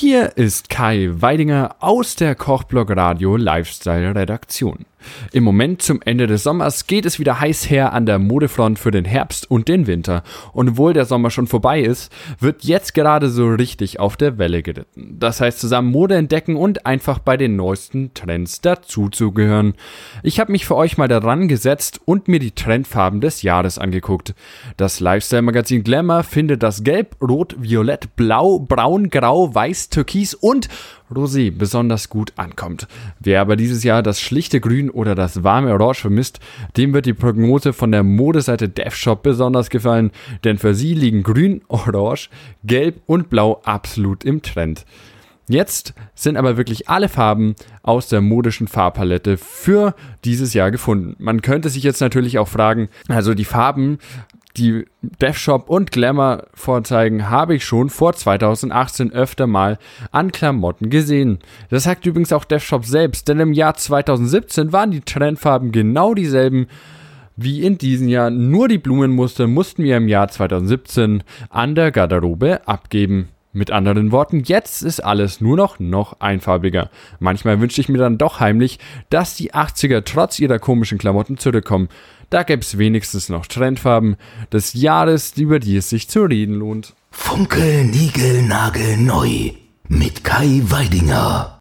Hier ist Kai Weidinger aus der Kochblog Radio Lifestyle Redaktion. Im Moment zum Ende des Sommers geht es wieder heiß her an der Modefront für den Herbst und den Winter. Und obwohl der Sommer schon vorbei ist, wird jetzt gerade so richtig auf der Welle geritten. Das heißt zusammen Mode entdecken und einfach bei den neuesten Trends dazuzugehören. Ich habe mich für euch mal daran gesetzt und mir die Trendfarben des Jahres angeguckt. Das Lifestyle-Magazin Glamour findet das Gelb, Rot, Violett, Blau, Braun, Grau, Weiß, Türkis und Rosé besonders gut ankommt. Wer aber dieses Jahr das schlichte Grün oder das warme Orange vermisst, dem wird die Prognose von der Modeseite DevShop besonders gefallen, denn für sie liegen Grün, Orange, Gelb und Blau absolut im Trend. Jetzt sind aber wirklich alle Farben aus der modischen Farbpalette für dieses Jahr gefunden. Man könnte sich jetzt natürlich auch fragen, also die Farben die DevShop und Glamour vorzeigen, habe ich schon vor 2018 öfter mal an Klamotten gesehen. Das sagt übrigens auch DevShop selbst, denn im Jahr 2017 waren die Trendfarben genau dieselben wie in diesem Jahr. Nur die Blumenmuster mussten wir im Jahr 2017 an der Garderobe abgeben. Mit anderen Worten, jetzt ist alles nur noch noch einfarbiger. Manchmal wünschte ich mir dann doch heimlich, dass die 80er trotz ihrer komischen Klamotten zurückkommen. Da gäb's wenigstens noch Trendfarben des Jahres, über die es sich zu reden lohnt. Funkel, Nigel, Nagel, neu. Mit Kai Weidinger.